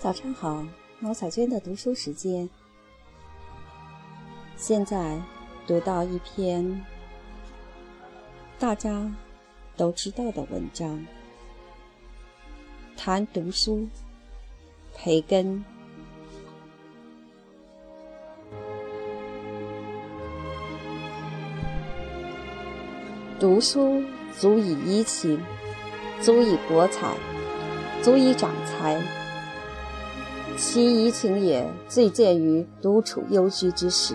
早上好，毛小娟的读书时间。现在读到一篇大家都知道的文章，谈读书，培根。读书足以怡情，足以博采。足以长才，其怡情也，最见于独处幽居之时；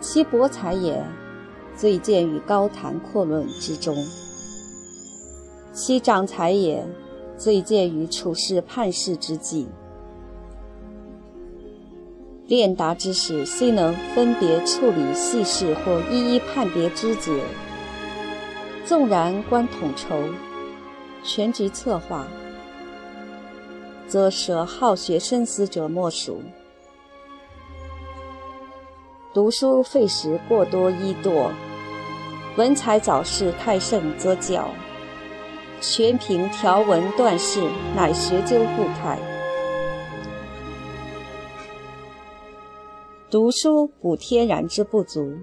其博采也，最见于高谈阔论之中；其长才也，最见于处事判事之际。练达之士虽能分别处理细事或一一判别枝节，纵然观统筹，全局策划。则舍好学深思者莫属。读书费时过多易惰，文采早逝太盛则矫。全凭条文断事，乃学究故态。读书补天然之不足，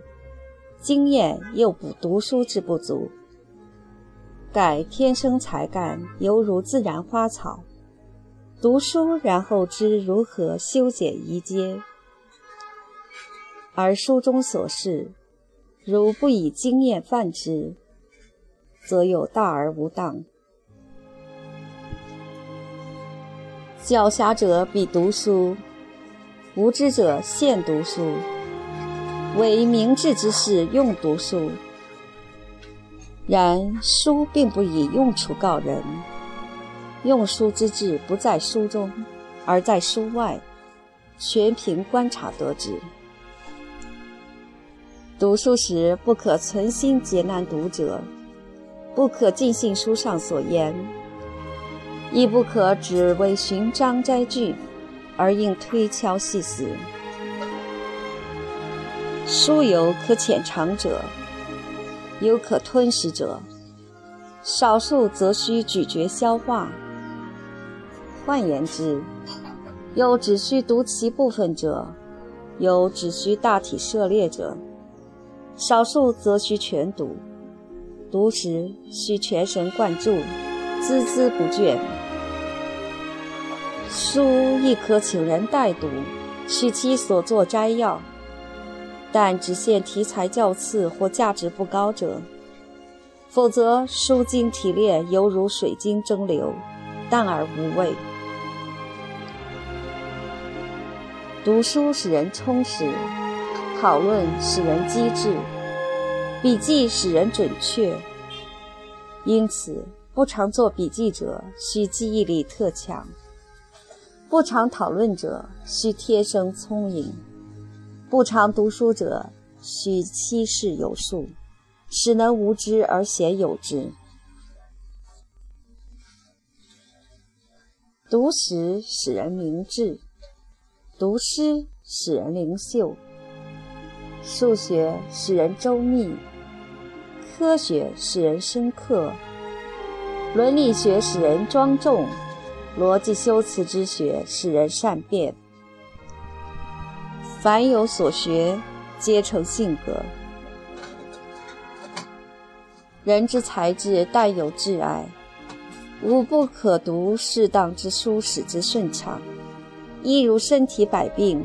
经验又补读书之不足。盖天生才干，犹如自然花草。读书，然后知如何修剪移接；而书中所示，如不以经验泛之，则有大而无当。狡黠者必读书，无知者现读书，为明智之士用读书。然书并不以用处告人。用书之志不在书中，而在书外，全凭观察得知。读书时不可存心劫难读者，不可尽信书上所言，亦不可只为寻章摘句，而应推敲细思。书有可浅尝者，有可吞食者，少数则需咀嚼消化。换言之，有只需读其部分者，有只需大体涉猎者，少数则需全读。读时需全神贯注，孜孜不倦。书亦可请人代读，取其所作摘要，但只限题材较次或价值不高者，否则书经体炼犹如水晶蒸馏，淡而无味。读书使人充实，讨论使人机智，笔记使人准确。因此，不常做笔记者需记忆力特强；不常讨论者需天生聪颖；不常读书者需七事有数，使能无知而显有之。读时使人明智。读诗使人灵秀，数学使人周密，科学使人深刻，伦理学使人庄重，逻辑修辞之学使人善变。凡有所学，皆成性格。人之才智，但有挚爱，无不可读适当之书，使之顺畅。亦如身体百病，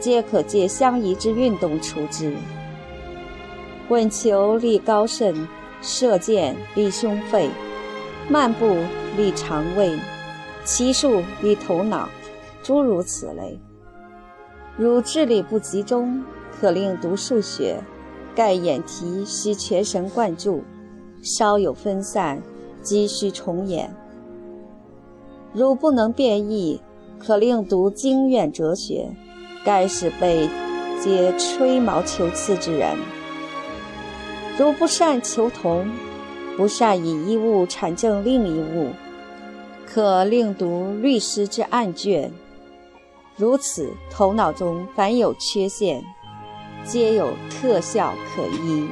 皆可借相宜之运动除之。滚球利高肾，射箭利胸肺，漫步利肠胃，骑术利头脑，诸如此类。如智力不集中，可令读数学，盖眼题需全神贯注，稍有分散，即需重演。如不能变异。可令读经院哲学，盖是被皆吹毛求疵之人。如不善求同，不善以一物阐证另一物，可令读律师之案卷。如此，头脑中凡有缺陷，皆有特效可依。